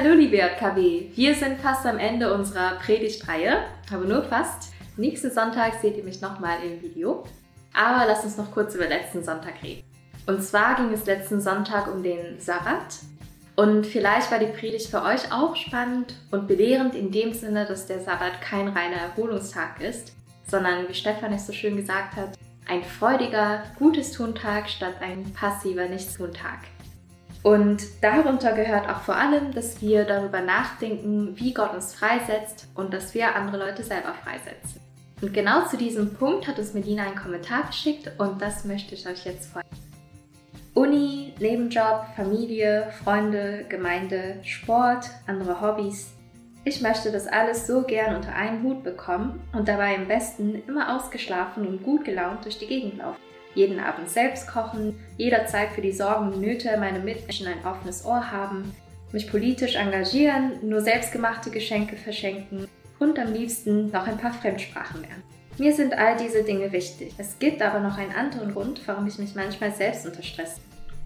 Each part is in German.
Hallo liebe JKW, wir sind fast am Ende unserer Predigtreihe, aber nur fast. Nächsten Sonntag seht ihr mich nochmal im Video. Aber lasst uns noch kurz über letzten Sonntag reden. Und zwar ging es letzten Sonntag um den Sabbat. Und vielleicht war die Predigt für euch auch spannend und belehrend in dem Sinne, dass der Sabbat kein reiner Erholungstag ist, sondern, wie Stefan es so schön gesagt hat, ein freudiger, gutes Tuntag statt ein passiver Nichtstuntag. Und darunter gehört auch vor allem, dass wir darüber nachdenken, wie Gott uns freisetzt und dass wir andere Leute selber freisetzen. Und genau zu diesem Punkt hat uns Medina einen Kommentar geschickt und das möchte ich euch jetzt vorstellen. Uni, Nebenjob, Familie, Freunde, Gemeinde, Sport, andere Hobbys. Ich möchte das alles so gern unter einen Hut bekommen und dabei am besten immer ausgeschlafen und gut gelaunt durch die Gegend laufen jeden Abend selbst kochen, jederzeit für die Sorgen und Nöte meiner Mitmenschen ein offenes Ohr haben, mich politisch engagieren, nur selbstgemachte Geschenke verschenken und am liebsten noch ein paar Fremdsprachen lernen. Mir sind all diese Dinge wichtig. Es gibt aber noch einen anderen Grund, warum ich mich manchmal selbst unter Stress.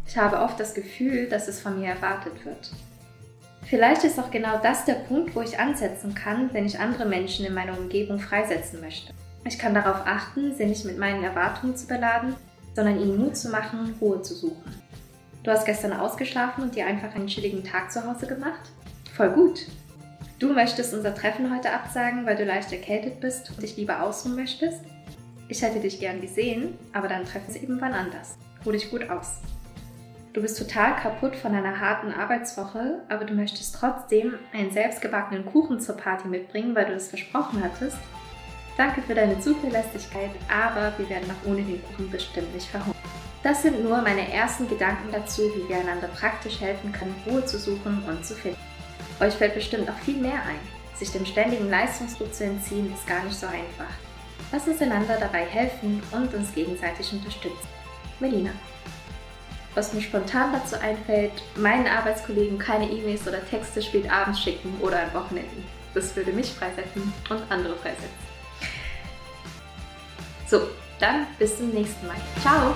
Ich habe oft das Gefühl, dass es von mir erwartet wird. Vielleicht ist auch genau das der Punkt, wo ich ansetzen kann, wenn ich andere Menschen in meiner Umgebung freisetzen möchte. Ich kann darauf achten, sie nicht mit meinen Erwartungen zu beladen, sondern ihnen Mut zu machen, Ruhe zu suchen. Du hast gestern ausgeschlafen und dir einfach einen chilligen Tag zu Hause gemacht? Voll gut. Du möchtest unser Treffen heute absagen, weil du leicht erkältet bist und dich lieber ausruhen möchtest? Ich hätte dich gern gesehen, aber dann treffen sie eben wann anders. Ruh dich gut aus. Du bist total kaputt von einer harten Arbeitswoche, aber du möchtest trotzdem einen selbstgebackenen Kuchen zur Party mitbringen, weil du es versprochen hattest Danke für deine Zuverlässigkeit, aber wir werden auch ohne den Kuchen bestimmt nicht verhungern. Das sind nur meine ersten Gedanken dazu, wie wir einander praktisch helfen können, Ruhe zu suchen und zu finden. Euch fällt bestimmt noch viel mehr ein. Sich dem ständigen Leistungsdruck zu entziehen, ist gar nicht so einfach. Lass uns einander dabei helfen und uns gegenseitig unterstützen. Melina. Was mir spontan dazu einfällt, meinen Arbeitskollegen keine E-Mails oder Texte spät abends schicken oder an Wochenenden. Das würde mich freisetzen und andere freisetzen. So, dann bis zum nächsten Mal. Ciao!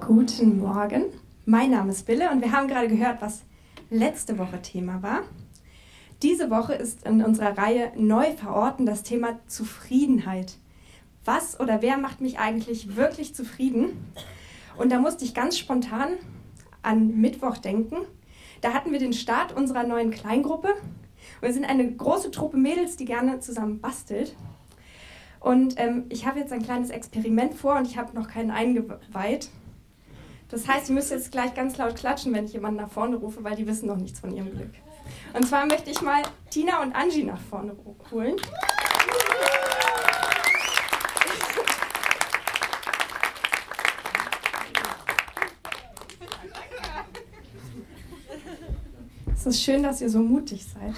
Guten Morgen, mein Name ist Bille und wir haben gerade gehört, was letzte Woche Thema war. Diese Woche ist in unserer Reihe Neu verorten das Thema Zufriedenheit. Was oder wer macht mich eigentlich wirklich zufrieden? Und da musste ich ganz spontan an Mittwoch denken. Da hatten wir den Start unserer neuen Kleingruppe. Wir sind eine große Truppe Mädels, die gerne zusammen bastelt. Und ähm, ich habe jetzt ein kleines Experiment vor und ich habe noch keinen eingeweiht. Das heißt, ihr müsst jetzt gleich ganz laut klatschen, wenn ich jemanden nach vorne rufe, weil die wissen noch nichts von ihrem Glück. Und zwar möchte ich mal Tina und Angie nach vorne holen. Es ist schön, dass ihr so mutig seid.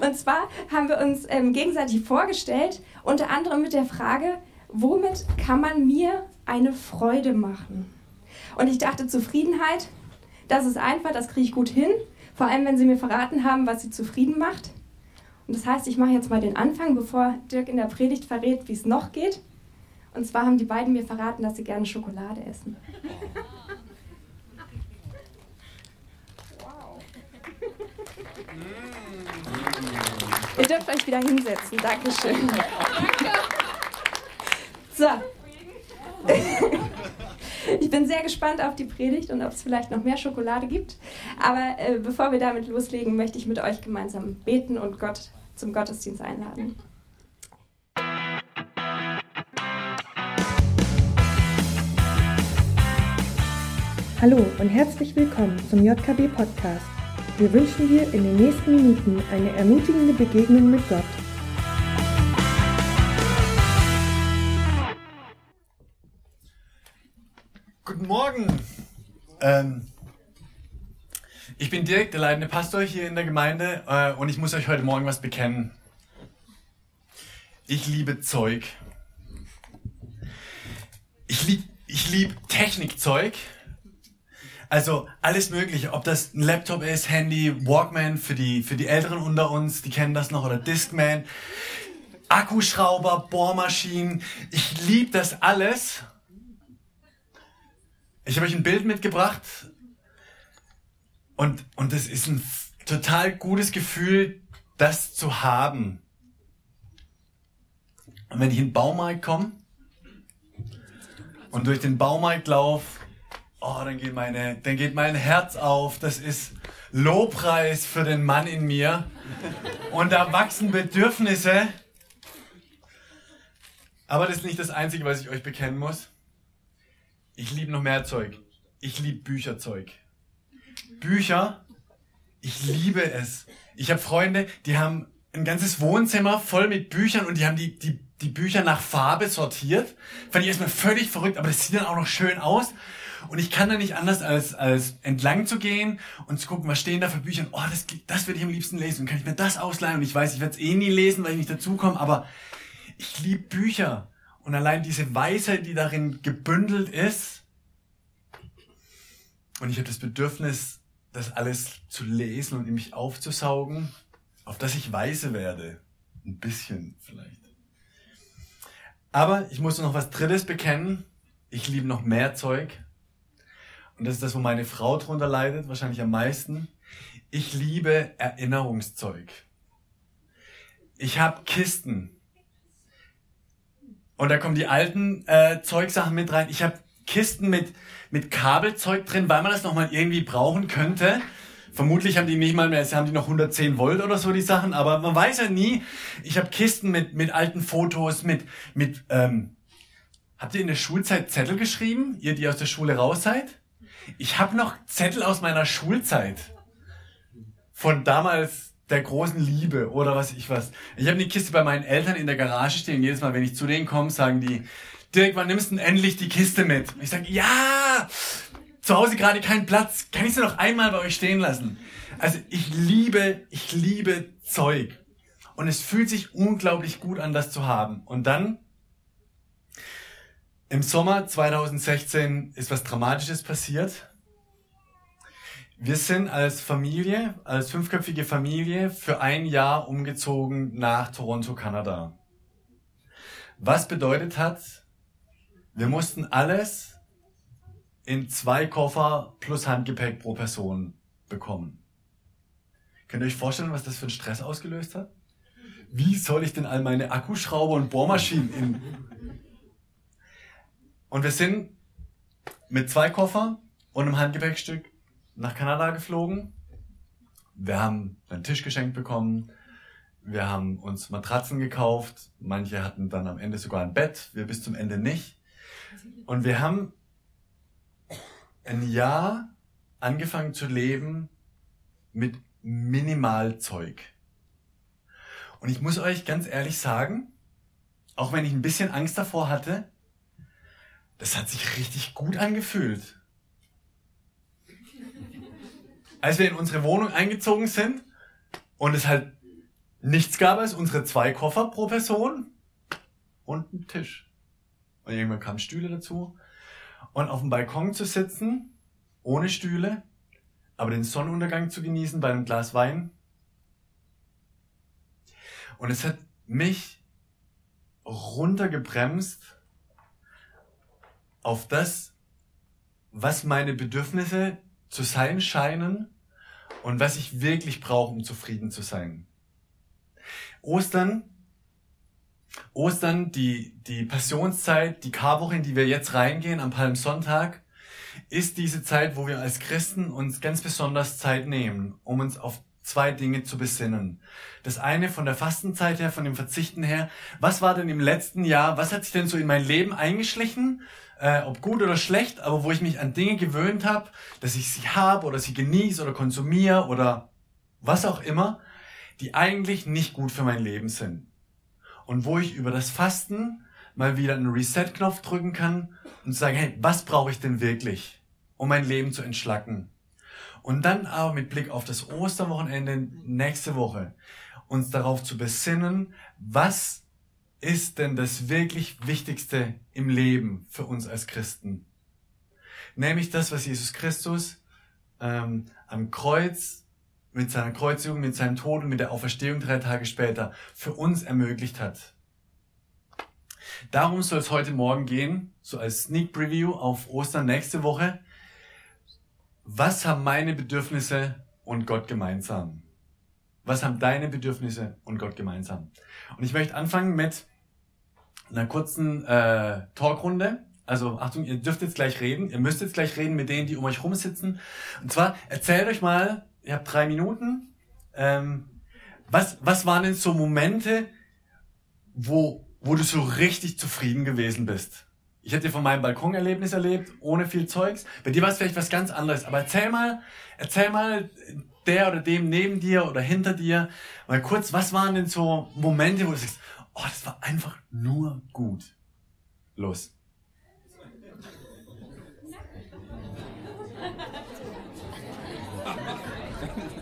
Und zwar haben wir uns ähm, gegenseitig vorgestellt, unter anderem mit der Frage, womit kann man mir eine Freude machen? Und ich dachte, Zufriedenheit, das ist einfach, das kriege ich gut hin. Vor allem, wenn Sie mir verraten haben, was Sie zufrieden macht. Und das heißt, ich mache jetzt mal den Anfang, bevor Dirk in der Predigt verrät, wie es noch geht. Und zwar haben die beiden mir verraten, dass sie gerne Schokolade essen. Wow. Ihr dürft euch wieder hinsetzen. Dankeschön. Danke. So. Ich bin sehr gespannt auf die Predigt und ob es vielleicht noch mehr Schokolade gibt. Aber äh, bevor wir damit loslegen, möchte ich mit euch gemeinsam beten und Gott zum Gottesdienst einladen. Hallo und herzlich willkommen zum JKB Podcast. Wir wünschen dir in den nächsten Minuten eine ermutigende Begegnung mit Gott. Guten Morgen. Ähm, ich bin Dirk, der leitende Pastor hier in der Gemeinde äh, und ich muss euch heute Morgen was bekennen. ich liebe Zeug. Ich liebe ich lieb Technikzeug. Also alles Mögliche, ob das ein Laptop ist, Handy, Walkman für die, für die Älteren unter uns, die kennen das noch, oder Discman, Akkuschrauber, Bohrmaschinen. Ich liebe das alles. Ich habe euch ein Bild mitgebracht und, und es ist ein total gutes Gefühl, das zu haben. Und wenn ich in den Baumarkt komme und durch den Baumarkt laufe, oh, dann geht, meine, dann geht mein Herz auf. Das ist Lobpreis für den Mann in mir. Und da wachsen Bedürfnisse. Aber das ist nicht das Einzige, was ich euch bekennen muss. Ich liebe noch mehr Zeug. Ich liebe Bücherzeug. Bücher, ich liebe es. Ich habe Freunde, die haben ein ganzes Wohnzimmer voll mit Büchern und die haben die, die, die Bücher nach Farbe sortiert. Fand ich erstmal völlig verrückt, aber das sieht dann auch noch schön aus. Und ich kann da nicht anders, als, als entlang zu gehen und zu gucken, was stehen da für Bücher. Und, oh, das, das würde ich am liebsten lesen. Und kann ich mir das ausleihen? Und ich weiß, ich werde es eh nie lesen, weil ich nicht dazukomme. Aber ich liebe Bücher. Und allein diese Weisheit, die darin gebündelt ist. Und ich habe das Bedürfnis, das alles zu lesen und in mich aufzusaugen, auf das ich weise werde. Ein bisschen vielleicht. Aber ich muss noch was Drittes bekennen. Ich liebe noch mehr Zeug und das ist das, wo meine Frau drunter leidet, wahrscheinlich am meisten, ich liebe Erinnerungszeug. Ich habe Kisten. Und da kommen die alten äh, Zeugsachen mit rein. Ich habe Kisten mit, mit Kabelzeug drin, weil man das nochmal irgendwie brauchen könnte. Vermutlich haben die nicht mal mehr, haben die noch 110 Volt oder so, die Sachen, aber man weiß ja nie. Ich habe Kisten mit, mit alten Fotos, mit, mit ähm, habt ihr in der Schulzeit Zettel geschrieben, ihr, die aus der Schule raus seid? Ich habe noch Zettel aus meiner Schulzeit. Von damals der großen Liebe oder was ich was. Ich habe die Kiste bei meinen Eltern in der Garage stehen. Jedes Mal, wenn ich zu denen komme, sagen die, Dirk, wann nimmst du denn endlich die Kiste mit? Ich sage, ja, zu Hause gerade keinen Platz. Kann ich sie noch einmal bei euch stehen lassen? Also ich liebe, ich liebe Zeug. Und es fühlt sich unglaublich gut an, das zu haben. Und dann im Sommer 2016 ist was Dramatisches passiert. Wir sind als Familie, als fünfköpfige Familie für ein Jahr umgezogen nach Toronto, Kanada. Was bedeutet hat, wir mussten alles in zwei Koffer plus Handgepäck pro Person bekommen. Könnt ihr euch vorstellen, was das für einen Stress ausgelöst hat? Wie soll ich denn all meine Akkuschrauber und Bohrmaschinen in und wir sind mit zwei Koffern und einem Handgepäckstück nach Kanada geflogen. Wir haben einen Tisch geschenkt bekommen. Wir haben uns Matratzen gekauft. Manche hatten dann am Ende sogar ein Bett. Wir bis zum Ende nicht. Und wir haben ein Jahr angefangen zu leben mit Minimalzeug. Und ich muss euch ganz ehrlich sagen, auch wenn ich ein bisschen Angst davor hatte, das hat sich richtig gut angefühlt. Als wir in unsere Wohnung eingezogen sind und es halt nichts gab als unsere zwei Koffer pro Person und ein Tisch. Und irgendwann kamen Stühle dazu. Und auf dem Balkon zu sitzen, ohne Stühle, aber den Sonnenuntergang zu genießen bei einem Glas Wein. Und es hat mich runtergebremst auf das, was meine Bedürfnisse zu sein scheinen und was ich wirklich brauche, um zufrieden zu sein. Ostern, Ostern, die, die Passionszeit, die Karwoche, in die wir jetzt reingehen am Palmsonntag, ist diese Zeit, wo wir als Christen uns ganz besonders Zeit nehmen, um uns auf zwei Dinge zu besinnen. Das eine von der Fastenzeit her, von dem Verzichten her. Was war denn im letzten Jahr, was hat sich denn so in mein Leben eingeschlichen? Äh, ob gut oder schlecht, aber wo ich mich an Dinge gewöhnt habe, dass ich sie habe oder sie genieße oder konsumiere oder was auch immer, die eigentlich nicht gut für mein Leben sind. Und wo ich über das Fasten mal wieder einen Reset-Knopf drücken kann und sagen, hey, was brauche ich denn wirklich, um mein Leben zu entschlacken? Und dann aber mit Blick auf das Osterwochenende nächste Woche uns darauf zu besinnen, was ist denn das wirklich Wichtigste im Leben für uns als Christen? Nämlich das, was Jesus Christus ähm, am Kreuz mit seiner Kreuzigung, mit seinem Tod und mit der Auferstehung drei Tage später für uns ermöglicht hat. Darum soll es heute Morgen gehen, so als Sneak Preview auf Ostern nächste Woche. Was haben meine Bedürfnisse und Gott gemeinsam? Was haben deine Bedürfnisse und Gott gemeinsam? Und ich möchte anfangen mit einer kurzen äh, Talkrunde. Also Achtung, ihr dürft jetzt gleich reden. Ihr müsst jetzt gleich reden mit denen, die um euch rumsitzen. Und zwar erzählt euch mal, ihr habt drei Minuten. Ähm, was, was waren denn so Momente, wo, wo du so richtig zufrieden gewesen bist? Ich hätte von meinem Balkonerlebnis erlebt, ohne viel Zeugs. Bei dir war es vielleicht was ganz anderes. Aber erzähl mal, erzähl mal der oder dem neben dir oder hinter dir mal kurz, was waren denn so Momente, wo du sagst, oh, das war einfach nur gut. Los.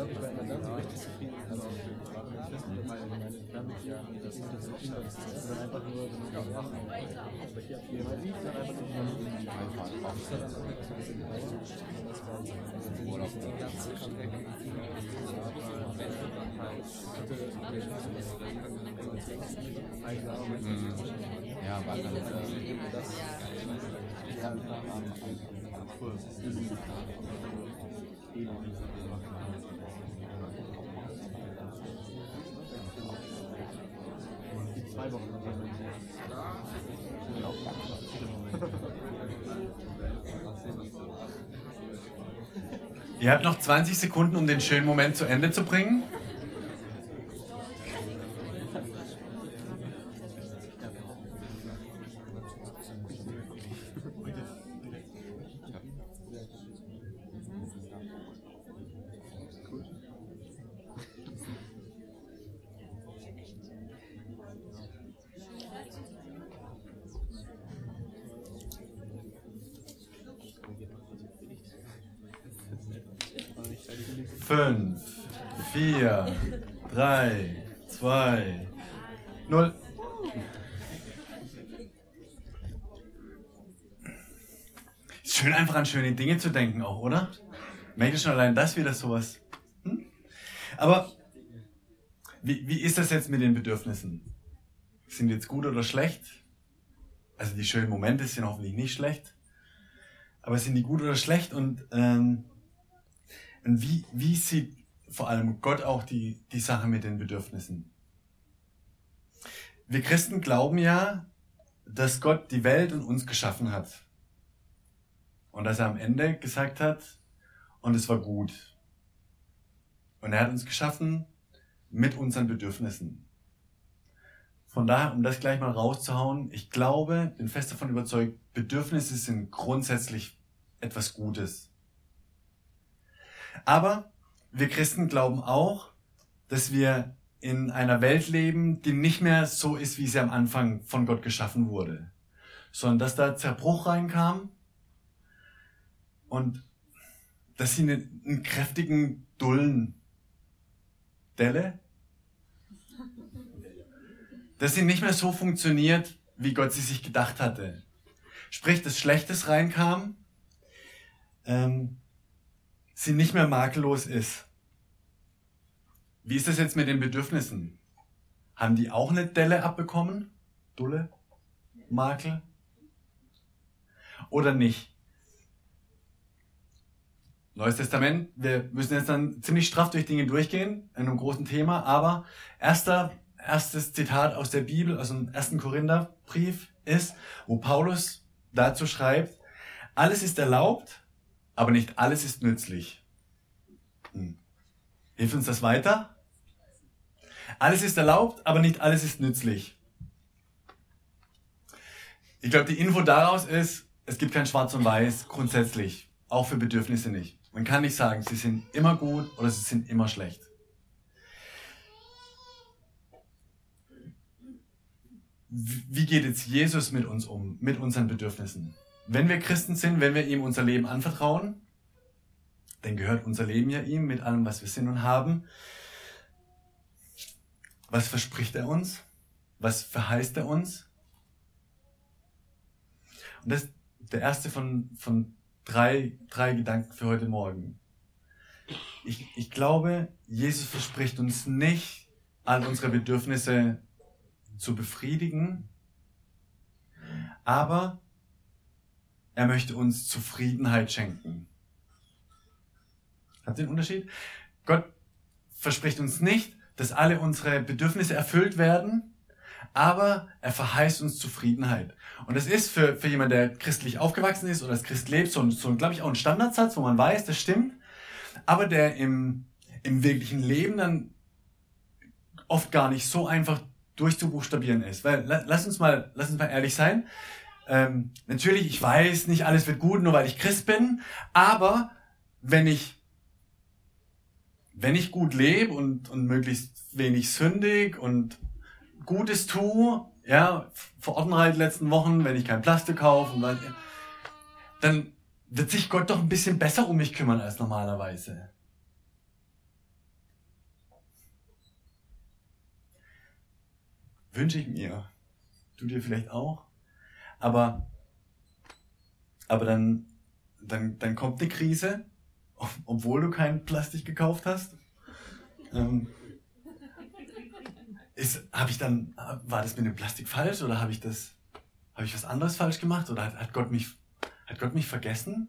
glaube, ich war immer dann richtig zufrieden, also auch gerade mit Festen, weil meine Fernbeziehungen, das sind das nicht das ist einfach nur, wenn man macht, aber hier hat jemand liegt, dann einfach nur noch irgendwie einfach. Das ist dann auch so ein bisschen gedauert, aber das war so die ganze Comeback ja, weil dann das Kurs Ihr habt noch 20 Sekunden, um den schönen Moment zu Ende zu bringen. Fünf, vier, drei, zwei, null. Schön einfach an schöne Dinge zu denken auch, oder? Merkt ihr schon allein das wieder sowas? Hm? Aber wie, wie ist das jetzt mit den Bedürfnissen? Sind die jetzt gut oder schlecht? Also die schönen Momente sind hoffentlich nicht schlecht. Aber sind die gut oder schlecht? Und ähm, und wie, wie sieht vor allem Gott auch die, die Sache mit den Bedürfnissen? Wir Christen glauben ja, dass Gott die Welt und uns geschaffen hat. Und dass er am Ende gesagt hat, und es war gut. Und er hat uns geschaffen mit unseren Bedürfnissen. Von daher, um das gleich mal rauszuhauen, ich glaube, bin fest davon überzeugt, Bedürfnisse sind grundsätzlich etwas Gutes. Aber wir Christen glauben auch, dass wir in einer Welt leben, die nicht mehr so ist, wie sie am Anfang von Gott geschaffen wurde, sondern dass da Zerbruch reinkam und dass sie einen, einen kräftigen Dullen Delle, dass sie nicht mehr so funktioniert, wie Gott sie sich gedacht hatte. Sprich, dass Schlechtes reinkam, ähm, sie nicht mehr makellos ist. Wie ist das jetzt mit den Bedürfnissen? Haben die auch eine Delle abbekommen? Dulle? Makel? Oder nicht? Neues Testament, wir müssen jetzt dann ziemlich straff durch Dinge durchgehen, in einem großen Thema, aber erster, erstes Zitat aus der Bibel, aus dem ersten Korintherbrief ist, wo Paulus dazu schreibt, alles ist erlaubt, aber nicht alles ist nützlich. Hm. Hilft uns das weiter? Alles ist erlaubt, aber nicht alles ist nützlich. Ich glaube, die Info daraus ist, es gibt kein Schwarz und Weiß grundsätzlich, auch für Bedürfnisse nicht. Man kann nicht sagen, sie sind immer gut oder sie sind immer schlecht. Wie geht jetzt Jesus mit uns um, mit unseren Bedürfnissen? Wenn wir Christen sind, wenn wir ihm unser Leben anvertrauen, dann gehört unser Leben ja ihm mit allem, was wir sind und haben. Was verspricht er uns? Was verheißt er uns? Und das ist der erste von, von drei, drei Gedanken für heute Morgen. Ich, ich glaube, Jesus verspricht uns nicht, all unsere Bedürfnisse zu befriedigen, aber er möchte uns Zufriedenheit schenken. Habt ihr den Unterschied? Gott verspricht uns nicht, dass alle unsere Bedürfnisse erfüllt werden, aber er verheißt uns Zufriedenheit. Und das ist für, für jemand, der christlich aufgewachsen ist oder als Christ lebt, so, so glaube ich, auch ein Standardsatz, wo man weiß, das stimmt, aber der im, im wirklichen Leben dann oft gar nicht so einfach durchzubuchstabieren ist. Weil, lass uns mal, lass uns mal ehrlich sein. Ähm, natürlich, ich weiß, nicht alles wird gut, nur weil ich Christ bin, aber wenn ich wenn ich gut lebe und, und möglichst wenig sündig und Gutes tue, ja, verorten halt letzten Wochen, wenn ich kein Plastik kaufe, dann, dann wird sich Gott doch ein bisschen besser um mich kümmern als normalerweise. Wünsche ich mir. Du dir vielleicht auch. Aber, aber dann, dann, dann kommt eine Krise, obwohl du kein Plastik gekauft hast. Ähm, ist, habe ich dann, war das mit dem Plastik falsch oder habe ich das, habe ich was anderes falsch gemacht oder hat, hat Gott mich, hat Gott mich vergessen?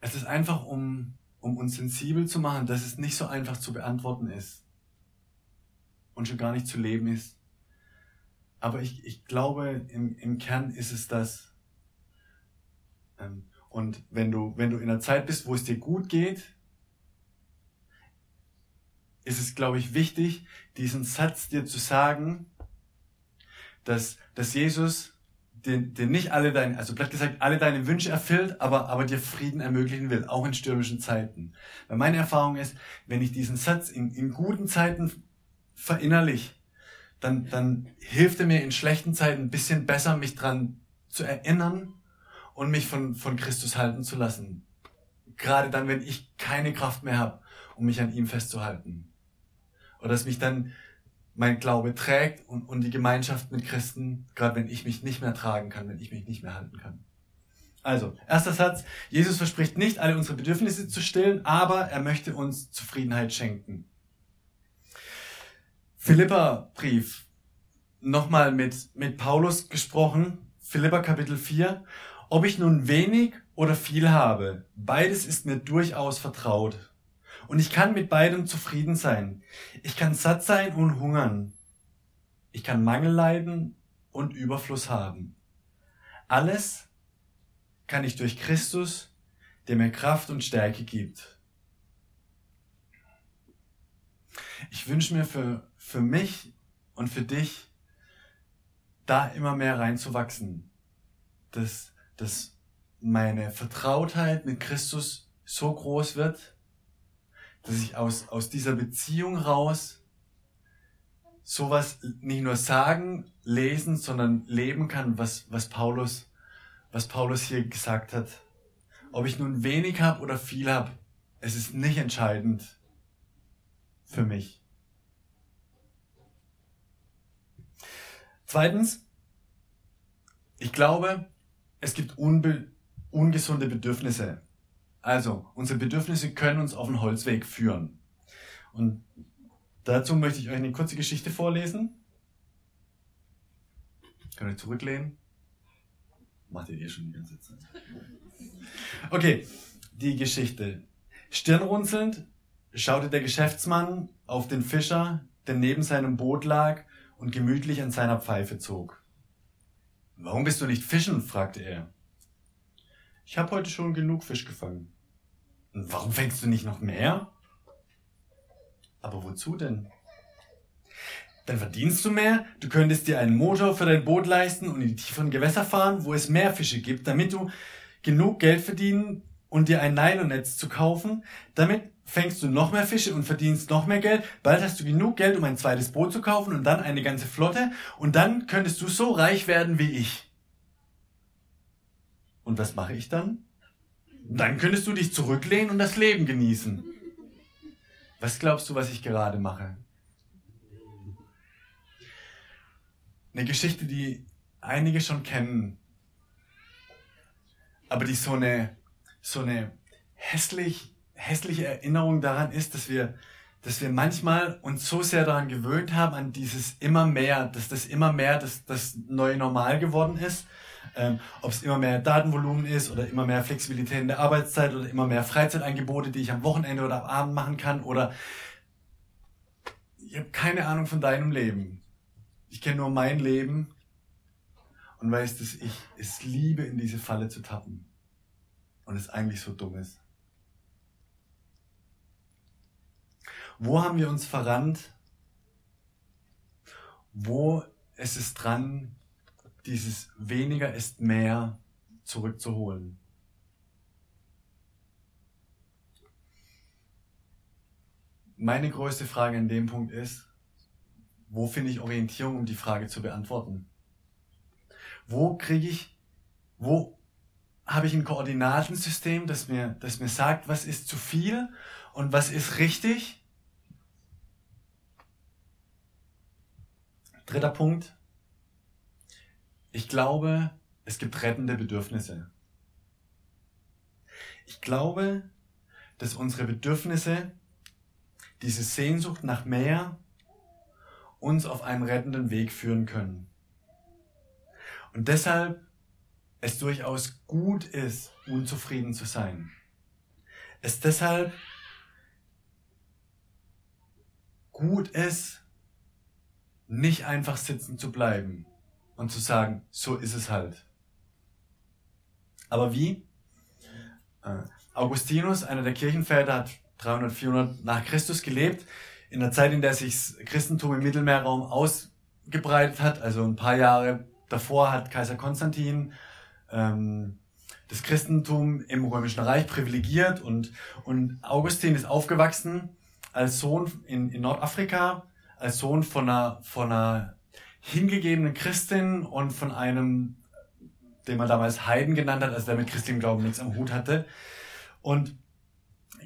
Es ist einfach, um, um uns sensibel zu machen, dass es nicht so einfach zu beantworten ist und schon gar nicht zu leben ist. Aber ich, ich glaube, im, im Kern ist es das. Ähm, und wenn du, wenn du in einer Zeit bist, wo es dir gut geht, ist es, glaube ich, wichtig, diesen Satz dir zu sagen, dass, dass Jesus dir, dir nicht alle deine, also platt gesagt, alle deine Wünsche erfüllt, aber, aber dir Frieden ermöglichen will, auch in stürmischen Zeiten. Weil meine Erfahrung ist, wenn ich diesen Satz in, in guten Zeiten verinnerlich, dann, dann hilft er mir in schlechten Zeiten ein bisschen besser, mich dran zu erinnern und mich von, von Christus halten zu lassen. Gerade dann, wenn ich keine Kraft mehr habe, um mich an ihm festzuhalten. Oder dass mich dann mein Glaube trägt und, und die Gemeinschaft mit Christen, gerade wenn ich mich nicht mehr tragen kann, wenn ich mich nicht mehr halten kann. Also, erster Satz. Jesus verspricht nicht, alle unsere Bedürfnisse zu stillen, aber er möchte uns Zufriedenheit schenken. Philippa Brief. Nochmal mit, mit Paulus gesprochen. Philippa Kapitel 4. Ob ich nun wenig oder viel habe, beides ist mir durchaus vertraut. Und ich kann mit beidem zufrieden sein. Ich kann satt sein und hungern. Ich kann Mangel leiden und Überfluss haben. Alles kann ich durch Christus, der mir Kraft und Stärke gibt. Ich wünsche mir für, für mich und für dich, da immer mehr reinzuwachsen, dass, dass meine Vertrautheit mit Christus so groß wird, dass ich aus, aus dieser Beziehung raus sowas nicht nur sagen, lesen, sondern leben kann, was, was Paulus was Paulus hier gesagt hat. Ob ich nun wenig habe oder viel habe, es ist nicht entscheidend für mich. Zweitens, ich glaube, es gibt unbe ungesunde Bedürfnisse. Also, unsere Bedürfnisse können uns auf den Holzweg führen. Und dazu möchte ich euch eine kurze Geschichte vorlesen. Könnt ihr zurücklehnen? Macht ihr eh schon die ganze Zeit. Okay, die Geschichte. Stirnrunzelnd schaute der Geschäftsmann auf den Fischer, der neben seinem Boot lag und gemütlich an seiner Pfeife zog. Warum bist du nicht fischen? fragte er. Ich habe heute schon genug Fisch gefangen. Warum fängst du nicht noch mehr? Aber wozu denn? Dann verdienst du mehr, du könntest dir einen Motor für dein Boot leisten und in die tieferen Gewässer fahren, wo es mehr Fische gibt, damit du genug Geld verdienen und dir ein Nylonnetz zu kaufen. Damit fängst du noch mehr Fische und verdienst noch mehr Geld. Bald hast du genug Geld, um ein zweites Boot zu kaufen und dann eine ganze Flotte. Und dann könntest du so reich werden wie ich. Und was mache ich dann? Dann könntest du dich zurücklehnen und das Leben genießen. Was glaubst du, was ich gerade mache? Eine Geschichte, die einige schon kennen, aber die so eine, so eine hässlich, hässliche Erinnerung daran ist, dass wir, dass wir manchmal uns so sehr daran gewöhnt haben, an dieses immer mehr, dass das immer mehr das, das neue Normal geworden ist. Ähm, Ob es immer mehr Datenvolumen ist oder immer mehr Flexibilität in der Arbeitszeit oder immer mehr Freizeitangebote, die ich am Wochenende oder am Abend machen kann oder ich habe keine Ahnung von deinem Leben. Ich kenne nur mein Leben und weiß, dass ich es liebe, in diese Falle zu tappen. Und es eigentlich so dumm ist. Wo haben wir uns verrannt? Wo ist es dran, dieses weniger ist mehr zurückzuholen? Meine größte Frage in dem Punkt ist, wo finde ich Orientierung, um die Frage zu beantworten? Wo kriege ich, wo habe ich ein Koordinatensystem, das mir, das mir sagt, was ist zu viel und was ist richtig? Dritter Punkt. Ich glaube, es gibt rettende Bedürfnisse. Ich glaube, dass unsere Bedürfnisse, diese Sehnsucht nach mehr, uns auf einen rettenden Weg führen können. Und deshalb es durchaus gut ist, unzufrieden zu sein. Es deshalb gut ist, nicht einfach sitzen zu bleiben und zu sagen, so ist es halt. Aber wie? Äh, Augustinus, einer der Kirchenväter, hat 300, 400 nach Christus gelebt in der Zeit, in der sich das Christentum im Mittelmeerraum ausgebreitet hat, also ein paar Jahre davor hat Kaiser Konstantin ähm, das Christentum im Römischen Reich privilegiert und, und Augustin ist aufgewachsen als Sohn in, in Nordafrika, als Sohn von einer, von einer hingegebenen Christin und von einem, den man damals Heiden genannt hat, also der mit christlichem Glauben nichts am Hut hatte. Und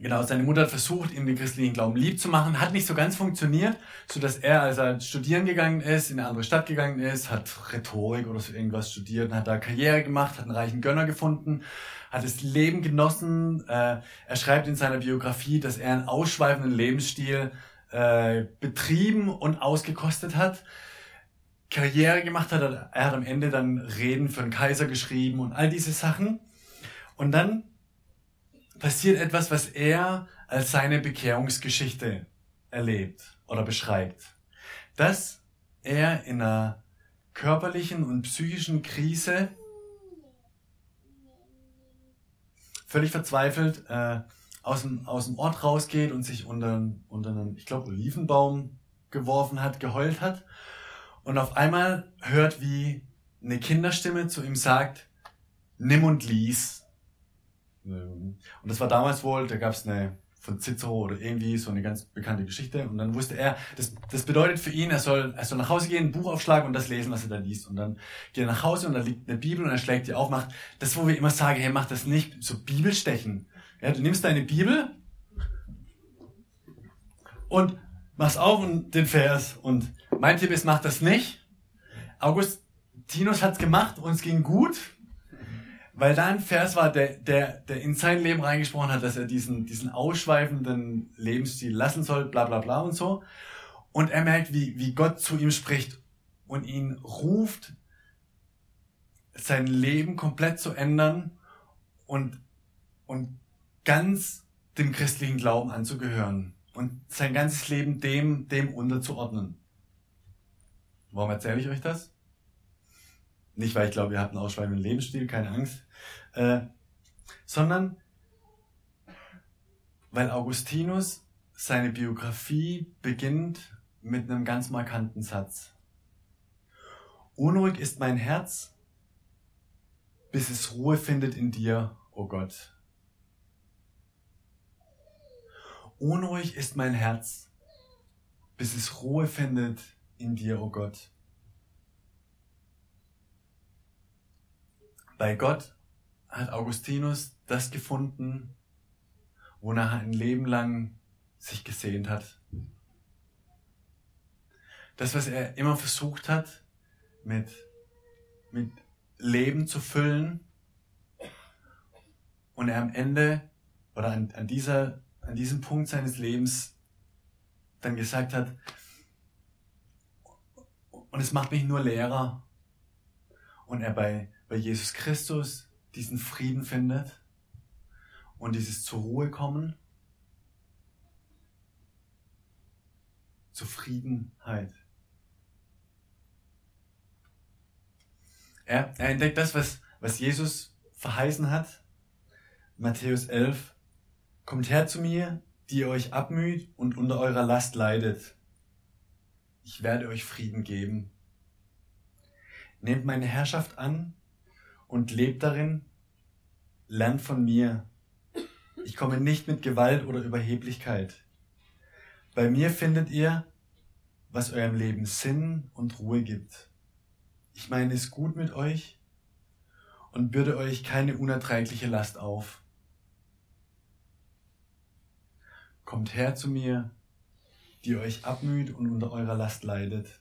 genau, seine Mutter hat versucht, ihm den christlichen Glauben lieb zu machen, hat nicht so ganz funktioniert, so dass er, als er studieren gegangen ist, in eine andere Stadt gegangen ist, hat Rhetorik oder so irgendwas studiert und hat da Karriere gemacht, hat einen reichen Gönner gefunden, hat das Leben genossen. Äh, er schreibt in seiner Biografie, dass er einen ausschweifenden Lebensstil äh, betrieben und ausgekostet hat. Karriere gemacht hat, er hat am Ende dann Reden für den Kaiser geschrieben und all diese Sachen. Und dann passiert etwas, was er als seine Bekehrungsgeschichte erlebt oder beschreibt. Dass er in einer körperlichen und psychischen Krise völlig verzweifelt äh, aus, dem, aus dem Ort rausgeht und sich unter, unter einen, ich glaube, Olivenbaum geworfen hat, geheult hat. Und auf einmal hört, wie eine Kinderstimme zu ihm sagt, nimm und lies. Und das war damals wohl, da gab es eine von Cicero oder irgendwie so eine ganz bekannte Geschichte. Und dann wusste er, das, das bedeutet für ihn, er soll, er soll nach Hause gehen, ein Buch aufschlagen und das lesen, was er da liest. Und dann geht er nach Hause und da liegt eine Bibel und er schlägt die auf, macht das, wo wir immer sagen, hey, mach das nicht, so Bibelstechen. Ja, du nimmst deine Bibel und machst auf und den Vers. Und mein Tipp ist, mach das nicht. Augustinus hat's gemacht und es ging gut. Weil da ein Vers war, der, der, der in sein Leben reingesprochen hat, dass er diesen, diesen ausschweifenden Lebensstil lassen soll, bla bla bla und so. Und er merkt, wie, wie Gott zu ihm spricht und ihn ruft, sein Leben komplett zu ändern und, und ganz dem christlichen Glauben anzugehören und sein ganzes Leben dem, dem unterzuordnen. Warum erzähle ich euch das? Nicht, weil ich glaube, ihr habt einen ausschweifenden Lebensstil, keine Angst, äh, sondern weil Augustinus seine Biografie beginnt mit einem ganz markanten Satz. Unruhig ist mein Herz, bis es Ruhe findet in dir, o oh Gott. Unruhig ist mein Herz, bis es Ruhe findet in dir, o oh Gott. Bei Gott hat Augustinus das gefunden, wonach er ein Leben lang sich gesehnt hat. Das, was er immer versucht hat, mit, mit Leben zu füllen und er am Ende oder an, an, dieser, an diesem Punkt seines Lebens dann gesagt hat, und es macht mich nur leerer. Und er bei bei Jesus Christus diesen Frieden findet und dieses zur Ruhe kommen, Zufriedenheit. Er, er entdeckt das, was, was Jesus verheißen hat. Matthäus 11. Kommt her zu mir, die ihr euch abmüht und unter eurer Last leidet. Ich werde euch Frieden geben. Nehmt meine Herrschaft an und lebt darin, lernt von mir. Ich komme nicht mit Gewalt oder Überheblichkeit. Bei mir findet ihr, was eurem Leben Sinn und Ruhe gibt. Ich meine es gut mit euch und bürde euch keine unerträgliche Last auf. Kommt her zu mir, die euch abmüht und unter eurer Last leidet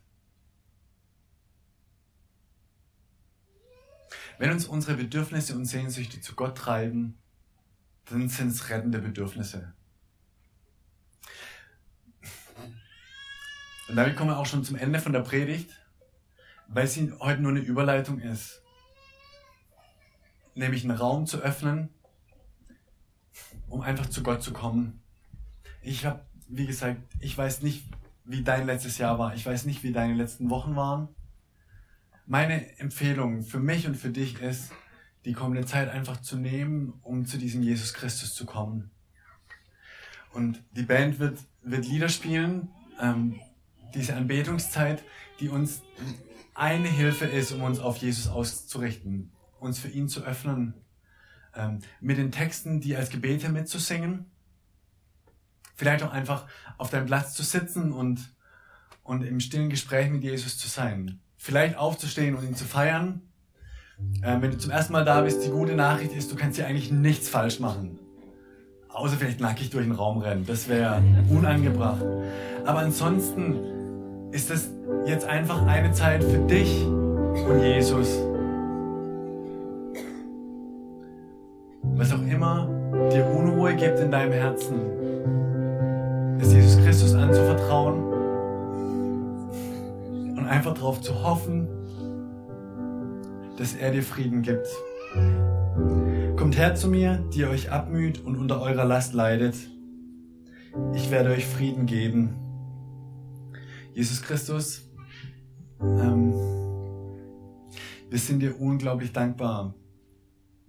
Wenn uns unsere Bedürfnisse und Sehnsüchte zu Gott treiben, dann sind es rettende Bedürfnisse. Und damit kommen wir auch schon zum Ende von der Predigt, weil sie heute nur eine Überleitung ist. Nämlich einen Raum zu öffnen, um einfach zu Gott zu kommen. Ich habe, wie gesagt, ich weiß nicht, wie dein letztes Jahr war. Ich weiß nicht, wie deine letzten Wochen waren meine Empfehlung für mich und für dich ist, die kommende Zeit einfach zu nehmen, um zu diesem Jesus Christus zu kommen. Und die Band wird, wird Lieder spielen, ähm, diese Anbetungszeit, die uns eine Hilfe ist, um uns auf Jesus auszurichten, uns für ihn zu öffnen, ähm, mit den Texten, die als Gebete mitzusingen, vielleicht auch einfach auf deinem Platz zu sitzen und, und im stillen Gespräch mit Jesus zu sein vielleicht aufzustehen und ihn zu feiern. Ähm, wenn du zum ersten Mal da bist, die gute Nachricht ist, du kannst hier eigentlich nichts falsch machen. Außer vielleicht nackig durch den Raum rennen. Das wäre unangebracht. Aber ansonsten ist das jetzt einfach eine Zeit für dich und Jesus. Was auch immer dir Unruhe gibt in deinem Herzen, ist Jesus Christus anzuvertrauen und einfach darauf zu hoffen, dass er dir Frieden gibt. Kommt her zu mir, die ihr euch abmüht und unter eurer Last leidet. Ich werde euch Frieden geben. Jesus Christus, ähm, wir sind dir unglaublich dankbar,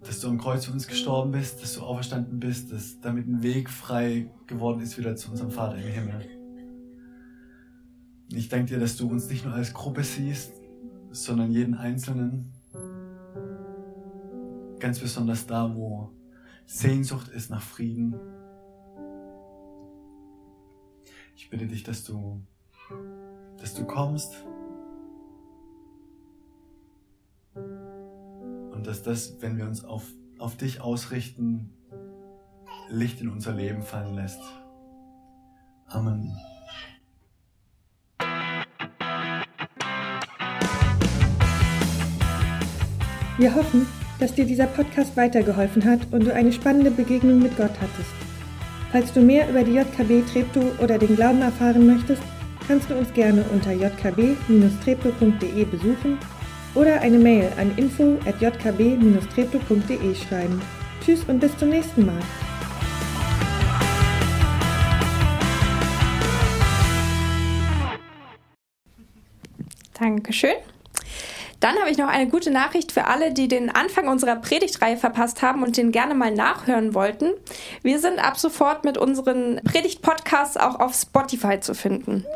dass du am Kreuz für uns gestorben bist, dass du auferstanden bist, dass damit ein Weg frei geworden ist wieder zu unserem Vater im Himmel. Ich danke dir, dass du uns nicht nur als Gruppe siehst, sondern jeden Einzelnen. Ganz besonders da, wo Sehnsucht ist nach Frieden. Ich bitte dich, dass du, dass du kommst dass das, wenn wir uns auf, auf dich ausrichten, Licht in unser Leben fallen lässt. Amen. Wir hoffen, dass dir dieser Podcast weitergeholfen hat und du eine spannende Begegnung mit Gott hattest. Falls du mehr über die JKB Treptow oder den Glauben erfahren möchtest, kannst du uns gerne unter jkb-treptow.de besuchen oder eine Mail an info@jkb-treptow.de schreiben. Tschüss und bis zum nächsten Mal. Dankeschön. Dann habe ich noch eine gute Nachricht für alle, die den Anfang unserer Predigtreihe verpasst haben und den gerne mal nachhören wollten. Wir sind ab sofort mit unseren Predigt-Podcasts auch auf Spotify zu finden.